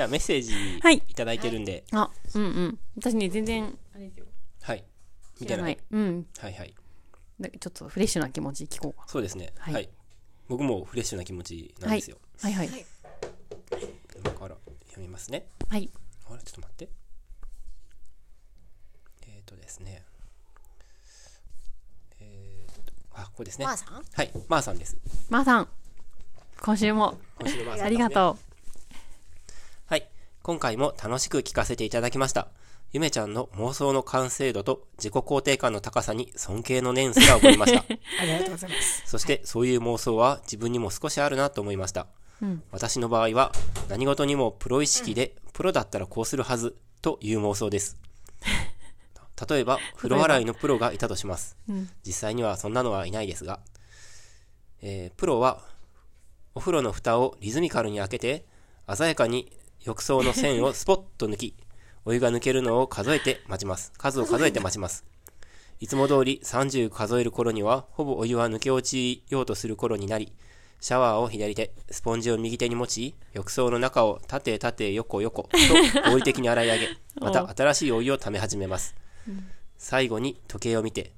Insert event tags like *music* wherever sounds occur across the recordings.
ではメッセージはいいただいてるんで、あ、うんうん。私ね、全然、あれですよ。はい。見てない。。うん。はいはい。だちょっとフレッシュな気持ち聞こうかそうですね。はいはい。僕もフレッシュな気持ちなんですよ。な。はいはい。はい今から読みますね。はい。あれ？ちょっと待って。えっ、ー、とですね。えーと、あ、これですね。まーさん？はい、まーさんです。まーさん、今週も今週のまーさんですね *laughs* ありがとはい。今回も楽しく聞かせていただきました。ゆめちゃんの妄想の完成度と自己肯定感の高さに尊敬の念すら覚えました。*laughs* ありがとうございます。そして、そういう妄想は自分にも少しあるなと思いました。私の場合は、何事にもプロ意識で、プロだったらこうするはずという妄想です。*laughs* 例えば、風呂洗いのプロがいたとします。実際にはそんなのはいないですが、えープロは、お風呂の蓋をリズミカルに開けて、鮮やかに浴槽の線をスポッと抜き、お湯が抜けるのを数えて待ちます。数を数えて待ちます。いつも通り30数える頃には、ほぼお湯は抜け落ちようとする頃になり、シャワーを左手、スポンジを右手に持ち、浴槽の中を縦縦横横と合理的に洗い上げ、*laughs* また新しいお湯を溜め始めます。最後に時計を見て、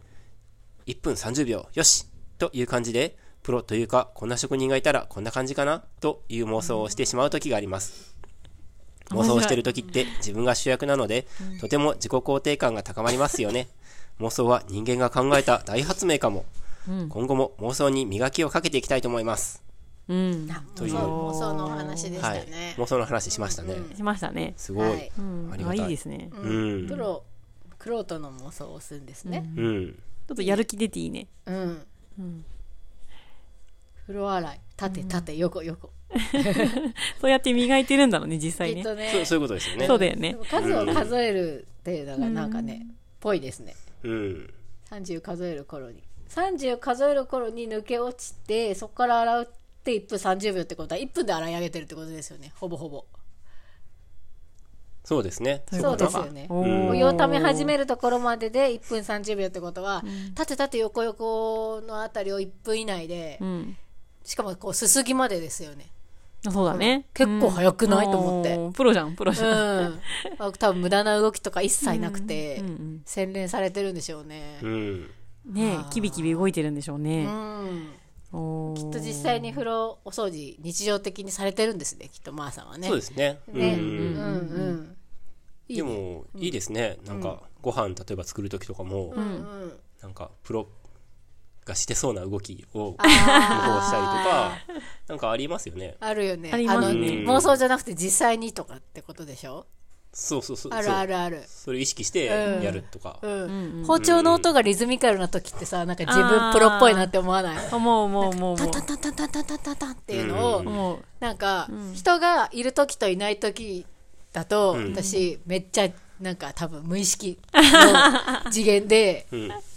1分30秒、よしという感じで、プロというか、こんな職人がいたらこんな感じかなという妄想をしてしまう時があります。妄想をしている時って自分が主役なので、とても自己肯定感が高まりますよね。妄想は人間が考えた大発明かも。今後も妄想に磨きをかけていきたいと思います。う。うん。という、妄想のお話でしたはいね。。妄想の話しましたね。しましたね。すごい。はいうん。ありがたいあいいですね。うん。プロ、クロートの妄想をするんですね。うん。ちょっとやる気出ていいね。うん。風呂洗い、縦縦横横。*laughs* そうやって磨いてるんだろうね、実際ね。きっとそうね、そういうことですよね。そうだよね。数を数えるっていうのがなんかね、ぽいですね。うん。30数える頃に。30数える頃に抜け落ちて、そこから洗うって1分30秒ってことは1分で洗い上げてるってことですよね。ほぼほぼ。そうですね。そうですよね。湯をため始めるところまでで1分30秒ってことは、縦縦横横のあたりを1分以内で、うん。しかもこうすすぎまでですよね。そうだね。結構早くない？と思ってプロじゃん、プロじうゃん。ん。あ多分無駄な動きとか一切なくて、うんうん洗練されてるんでしょうね。うん。ねえ、キビキビ動いてるんでしょううね。ん。おきっと実際に風呂お掃除日常的にされてるんですね、きっとまーさんはね。そうですね。ね。ううんんうん。でねも、いいですね。なんか、ご飯例えば作るときとかも、うんうん。なんか、プロがしてそうな動きを、向こうしたりとか、なんかありますよね。あるよね。ありますねの妄想じゃなくて実際にとかってことでしょ？そうそうそう。あるあるある。そう。それ意識してやるとか。うん。包丁の音がリズミカルな時ってさ、なんか自分プロっぽいなって思わない？思う思う思う思タンタンタンタンタンタンタンタンタンっていうのを、う。思う。なんか、人がいる時といない時だと、ん私めっちゃなんか多分無意識の *laughs* 次元で、うん。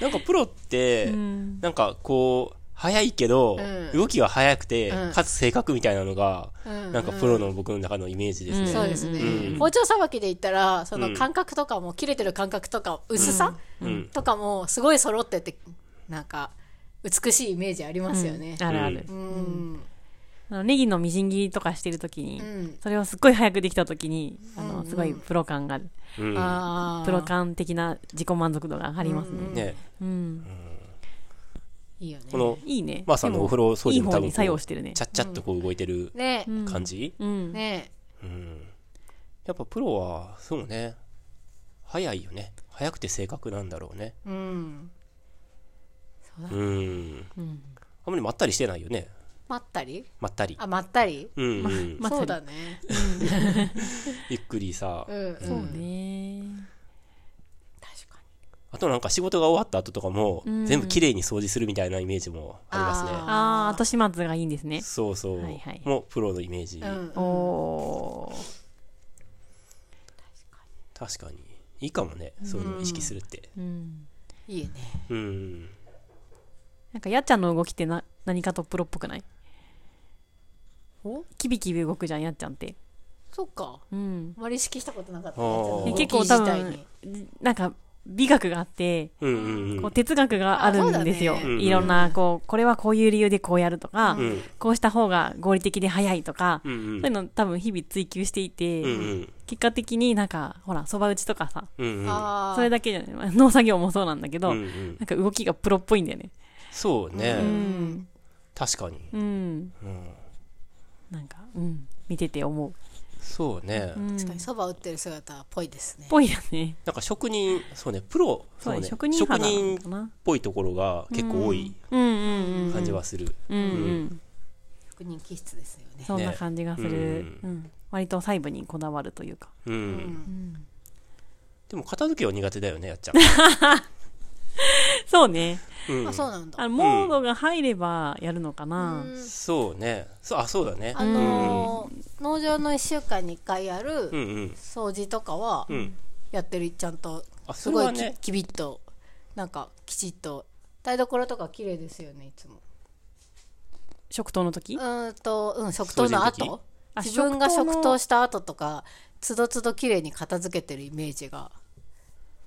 なんかプロって、ん。なんかこう、早いけど、うん。動きが速くて、うん。かつ正確みたいなのが、うん。なんかプロの僕の中のイメージですね。そうですね、うん。包丁さばきで言ったら、そうん。の感覚とかも、切れてる感覚とか、薄さ、うん。とかも、すごい揃ってて、なんか、美しいイメージありますよね。あるある。う。ん。あのネギのみじん切りとかしてるときにうん、それをすっごい早くできたときに、あの、すごいプロ感が、うんああ。プロ感的な自己満足度が上がりますね。ね、うん。いいよね。この、いいね。まあさんのお風呂掃除も多分作用してるねち。ゃっちゃっとこう動いてるね感じ、うん。ねうんやっぱプロは、そうね、早いよね。早くて正確なんだろうね。うん。うん。あんまりまったりしてないよね。まったり？まったり。あ、まったり？うん、うん。まったりそうだね。*laughs* ゆっくりさ。うん、うん。そうね。確かに。あとなんか仕事が終わった後とかも、全部綺麗に掃除するみたいなイメージもありますね。ああ、後始末がいいんですね。そうそう。はいはいもうプロのイメージ。うん。おー。確かにいいかもねそういうのを意識するってうんいいよねうんなんかやっちゃんの動きってな何かとプロっぽくない？おキビキビ動くじゃんやっちゃんって。そっか。うん。あまり意識したことなかった。あー。やつの。結構多分自体に。なんか美学があってうんうんうこうん哲学があるんですよ。ね。いろんなこうこれはこういう理由でこうやるとか、うん。こうした方が合理的で早いとか、うんうん。そういうの多分日々追求していて、うんうん。結果的になんかほらそば打ちとかさうんうん。それだけじゃない。まあ農作業もそうなんだけど、うんうん。なんか動きがプロっぽいんだよね。そうね、うん。確かに、うん。うん、なんかうん。見てて思う。そうね、うん。確かにそば打ってる姿っぽいですね。ぽいよね。なんか職人そうねプロそうねね職人っかな。ぽいところが結構多いうん。うんうん感じはする、職人気質ですよね。そんな感じがする、ねうん。割と細部にこだわるというか。うん。うん。でも片付けは苦手だよねやっちゃん、*laughs* そうね。うん。あそうなんだ。あのモードが入ればやるのかな、うん。そうね。そうあそうだね。あのー農場の1週間に1回やるうんうん。掃除とかはうん。やってるちゃんとあすごいき,、ね。きびっとなんかきちっと。台所とか綺麗ですよねいつも。食堂の時？うーんと、うん、食堂の掃除の時？後あ自分が食堂の食堂した後とかつどつど綺麗に片付けてるイメージが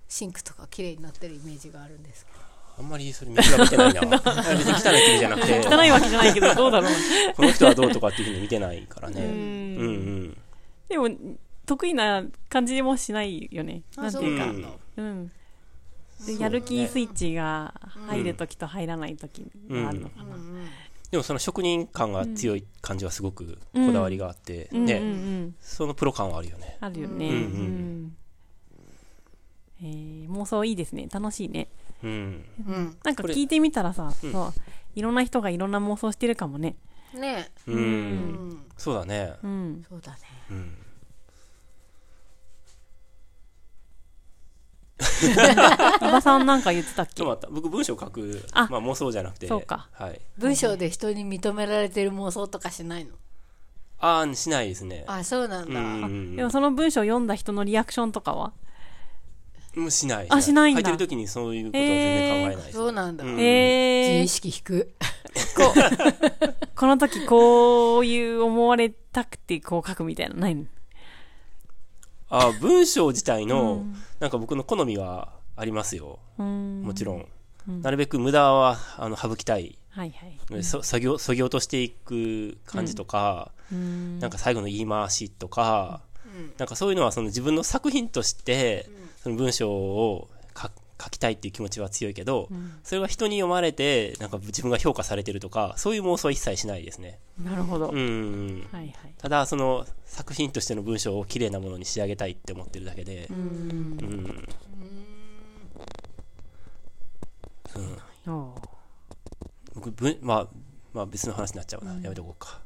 シンクとか綺麗になってるイメージがあるんですけどあんまりそれ水が見てないな。*laughs* 別に汚い国じゃなくて。汚いわけじゃないけどどうだろう。この人はどうとかっていうふうに見てないからね。ううんんうん。でも得意な感じもしないよね。あなんていうか。そうなん。でやる気スイッチが入る時と入らない時があるのかな、うんうんでもその職人感が強い感じはすごくこだわりがあって、ね、んそのプロ感はあるよね。あるよね、うんうん。うん。えー妄想いいですね。楽しいねうん。うんなんか聞いてみたらさ、うん。そういろんな人がいろんな妄想してるかもね。ね。うん、えうん。そうだね。うん。そうだね。うん。*laughs* 伊庭さんなんか言ってたっけ？僕文章書くあまあ妄想じゃなくて。そうか。はい。文章で人に認められてる妄想とかしないの？ああしないですね。あそうなんだ、うんうんでもその文章を読んだ人のリアクションとかは？もうしない。あしないんだ。書いてる時にそういうことは全然考えないです、そうなんだ、うん。自えー意、識低こう *laughs* この時こういう思われたくてこう書くみたいなのないの？あ文章自体の、うん。なんか僕の好みはありますよ。うん。もちろん、うん。なるべく無駄はあの省きたい、はいはい。そ作業そぎ落としていく感じとか、うん。なんか最後の言い回しとか、なんかそういうのはその自分の作品として、その文章を書書きたいっていう気持ちは強いけど、それが人に読まれてなんか自分が評価されてるとかそういう妄想は一切しないですね。なるほど、うん。うんはいはい。ただその作品としての文章を綺麗なものに仕上げたいって思ってるだけで。うん。うん。僕文まあまあ別の話になっちゃうな、やめとこうか。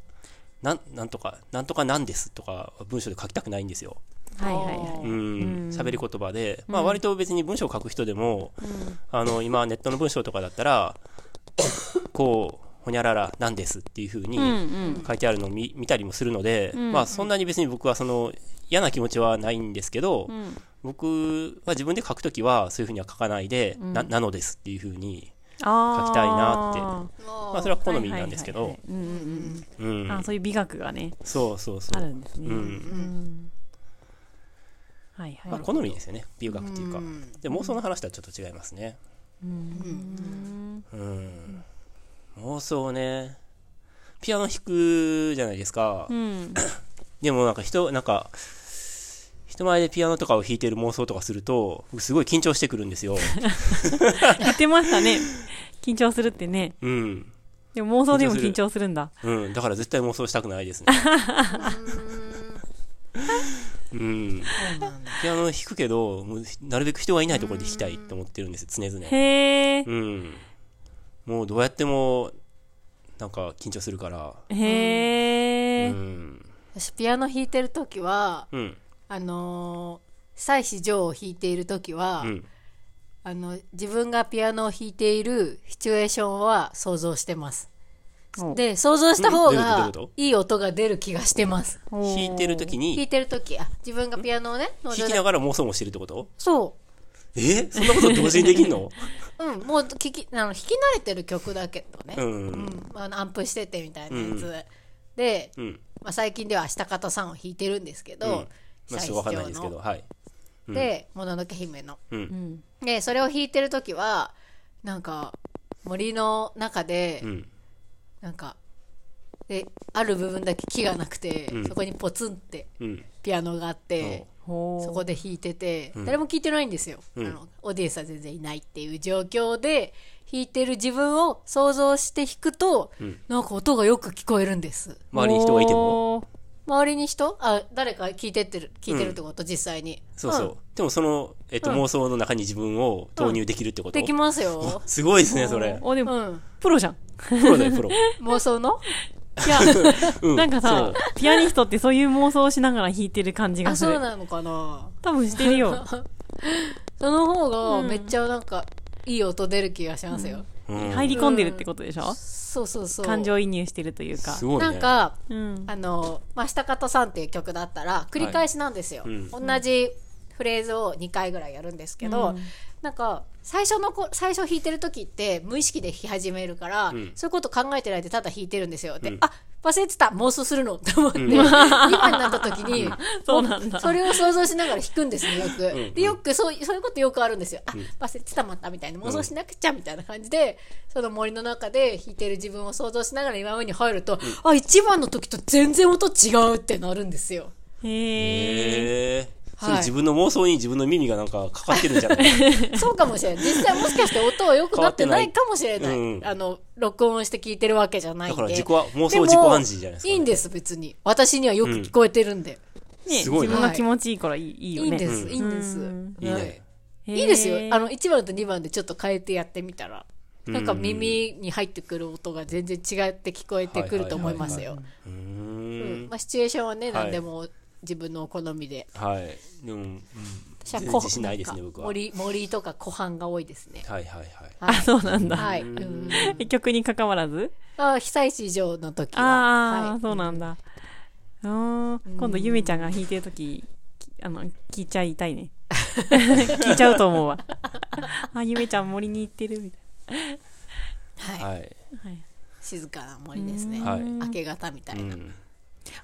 なんなんとかなんとかなんですとか文章で書きたくないんですよはいはいはい。うん。喋り言葉で、まあ割と別に文章を書く人でも、あの今ネットの文章とかだったら *coughs* こうほにゃららなんですっていう風にうんうん。書いてあるのを見見たりもするので、んまあそんなに別に僕はその嫌な気持ちはないんですけど、うん。僕は自分で書くときはそういう風には書かないで、ななのですっていう風に、あー。書きたいなって。ままあそれは好みなんですけど。そういう美学がねそうそうそう。あるんですね。うん。うんはいはい、まあ好みですよね。美学っていうか、うん。で妄想の話とはちょっと違いますね。うん。うん。妄想ね。ピアノ弾くじゃないですか、うん。*coughs* でもなんか人なんか人前でピアノとかを弾いてる妄想とかすると僕すごい緊張してくるんですよ。*laughs* 言ってましたね。緊張するってね。うん。でも妄想でも緊張する。んだ。うん。だから絶対妄想したくないですね *laughs* うん。ピアノ弾くけどなるべく人がいないところで弾きたいと思ってるんです常々。へえうん。もうどうやってもなんか緊張するから。へえうん。私ピアノ弾いてる時はうん。あのー、妻子ジョーを弾いている時は、うん。あの自分がピアノを弾いているシチュエーションは想像してます。おで想像した方がいいい音が出る気がしてます。弾いてる時に、弾いてる時。あ自分がピアノをね弾きながら妄想もしてるってこと？そえ？そんなこと同時にできんの？う *laughs* うんもう聞きあの弾き慣れてる曲だけどね、うん。うんまあ、アンプしててみたいなやつ、で、うん。まあ、最近では明日方さんを弾いてるんですけど、うん。まあ、ちょっとわかんないですけど、はい。で「もののけ姫の」うん。でそれを弾いてる時はなんか森の中で、うん。なんかである部分だけ木がなくて、うん。そこにポツンってうん。ピアノがあって、ほう。そこで弾いてて、ん。誰も聴いてないんですよ、うん。あのオーディエンスは全然いないっていう状況で弾いてる自分を想像して弾くと、うん。なんか音がよく聞こえるんです。周りに人がいても。おー周りに人？あ誰か聞いてってる聞いてるってこと、実際にそうそう。でもその、えっと、妄想の中に自分を投入できるってこと？できますよ、すごいですね、それ。おでも、うん、プロじゃん。プロだよ、プロ。*laughs* 妄想の？いや、*laughs* うん。なんかさピアニストってそういう妄想をしながら弾いてる感じがあする。そうなのかな？多分してるよ。*laughs* その方がめっちゃなんかいい音出る気がしますよ、うん入り込んでるってことでしょ？そうそうそう。感情移入してるというか。す。ごいね。なんかうん。あの「まあ、下方さん」っていう曲だったら繰り返しなんですよ、はい。うん。同じフレーズを2回ぐらいやるんですけど、うん。なんか最初のこ最初弾いてる時って無意識で弾き始めるから、ん。そういうこと考えてないでただ弾いてるんですよ。で、うん。あ忘れてた。妄想するのって思って、今になった時にそうなんだ。それを想像しながら弾くんですねよく、ん。でよくそうそういうことよくあるんですよ。あ忘れてたまたみたいな妄想しなくちゃみたいな感じで、その森の中で弾いてる自分を想像しながら今上に入ると、あ一番の時と全然音違うってなるんですよ。へえ。それ自分の妄想に自分の耳がなんかかかってるんじゃない。*laughs* そうかもしれない。実際もしかして音は良くなってないかもしれない。ないあの録音して聞いてるわけじゃないんで。だから自己は妄想自己暗示じゃないですかねいいんです別に。私にはよく聞こえてるんで、ね、すごいね。自分が気持ちいいからいいいいよね。いいんです、うん。いいんです、うん。いいはい。ね。いいですよ。あの1番と2番でちょっと変えてやってみたらなんか耳に入ってくる音が全然違って聞こえてくると思いますよ。うーうんん。まあシチュエーションはねはい。何でも自分のお好みではい。でも、うん私は全然自信ないですね、僕は。はい森森とか湖畔が多いですねはいはい。あ、そうなんだ。はい、うん曲に関わらず？あ被災地以上の時はああ、はいそうなんだ。うん今度ゆめちゃんが弾いてるとき、きあの、聞いちゃいたいね。*laughs* 聞いちゃうと思うわ。あ、ゆめちゃん森に行ってるみたいはいはい。な。はい静かな森ですね、はい明け方みたいな、うん。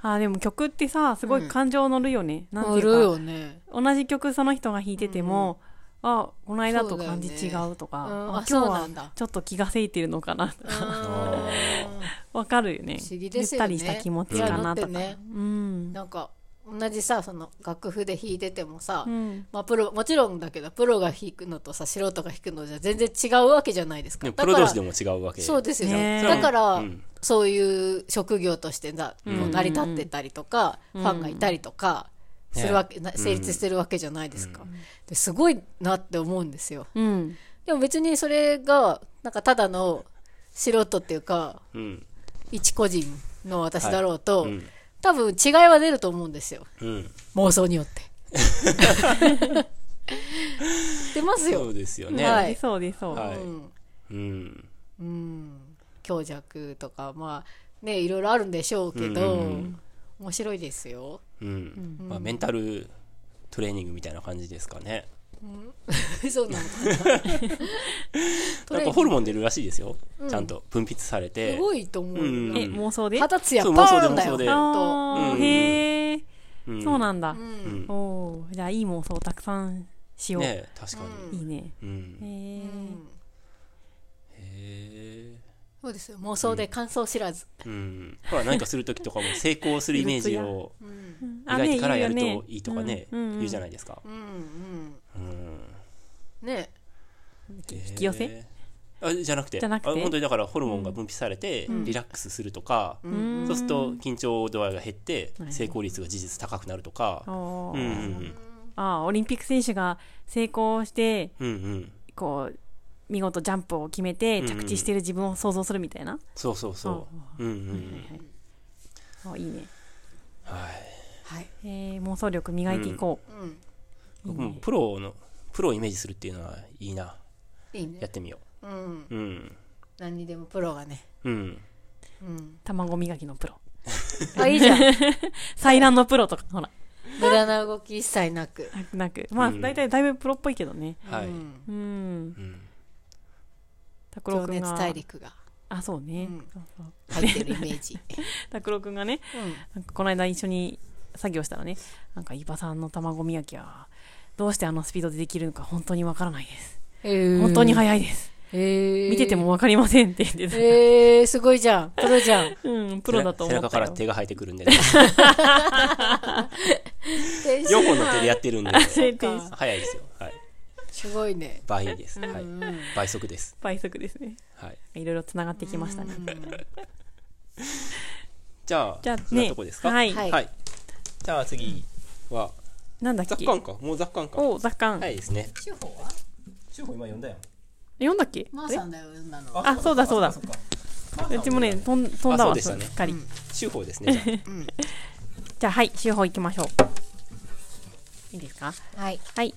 あーでも曲ってさ、すごい感情乗るよね。なんて乗るいうか、よね。同じ曲その人が弾いてても、あ、この間と感じ違うとか、ねうん。ああ今日はちょっと気がせいてるのかなとか、あ *laughs* わかるよね。ね。ゆったりした気持ちかなとか。うん。なんか同じさその楽譜で弾いててもさ、うん。まあ、プロもちろんだけどプロが弾くのとさ素人が弾くのじゃ全然違うわけじゃないですか。でもだからプロ同士でも違うわけ。そうですよ、ね。だから、うん。そういう職業としてさ、う成り立ってたりとか、ファンがいたりとかするわけ、な成立してるわけじゃないですか、ですごいなって思うんですよ。うん。でも別にそれがなんかただの素人っていうかうん。一個人の私だろうと、うん。多分違いは出ると思うんですようん。妄想によって *laughs* 出ますよそうですよね。はい出そう出そう。はいうんうん。うん強弱とかまあねいろいろあるんでしょうけど、うん面白いですようん。まあ、メンタルトレーニングみたいな感じですかね。*laughs* そうなの。*laughs* んかホルモン出るらしいですよ。ちゃんと分泌されて。す。ごいと思うよ、うん。え、妄想で？肌ツヤパそう妄想でーンだよへえ、うん。そうなんだ。おーじゃあいい妄想をたくさんしよう。ね確かに。いいね。うん。へえ、へそうですよ。妄想で感想知らず、え。うん。ほら、何かするときとかも成功するイメージをあ描いてからやるねといいとかね、言うじゃないですか。うんうん。うん。ね。引き寄せ？あじゃなくて。じゃなくて？あ本当にだからホルモンが分泌されて、リラックスするとか、うん。そうすると緊張度合いが減って、はい成功率が事実高くなるとか、うんうんあーオリンピック選手が成功してうんうんうん。こう見事ジャンプを決めてうんうん。着地してる自分を想像するみたいな、そうそうそう。うんうん。あいいね、はい。はい。えー妄想力磨いていこう。ん。う、僕もプロのプロをイメージするっていうのはいいな。いいね。やってみよう。んううん。何にでもプロがね。うん。うん。卵磨きのプロ。*laughs* あ、いいじゃん。*laughs* 採卵のプロとか、ほら、無駄な動き一切なく。なく。なく。まあ、うん。大体だいぶプロっぽいけどね。はい。うん。うん。うん。拓郎情熱くんが。大陸があ、そうね。うんそうそう。入ってるイメージ。*laughs* 拓郎くんがね、なんかこの間一緒に作業したらね、なんか、伊庭さんの卵磨きは、どうしてあのスピードでできるのか本当にわからないです。うん。本当に早いです。へー見ててもわかりませんって言ってた。えー、すごいじゃん。プロじゃん。*laughs* うん、プロだと思背ったよ。中から手が生えてくるんで、*laughs* ね、天使4本の手でやってるんで、早いですよ。はい。すごいね。倍です。はい。倍速です。倍速ですね。はい。いろいろ繋がってきましたね。*laughs* じゃあ、じゃあねとこですか？はいはいじゃあ次は、なんだっけ？雑感か。もう雑感か。お雑感。はいですね。司法は？中古今読んだやん。読んだっけ？マーさんだよ、読んだの。あ、そうだそうだ。うちもね、飛ん飛んだわ、すっかり。中古ですね。じゃあ *laughs* はい、週報行きましょう。いいですか？はい。はい。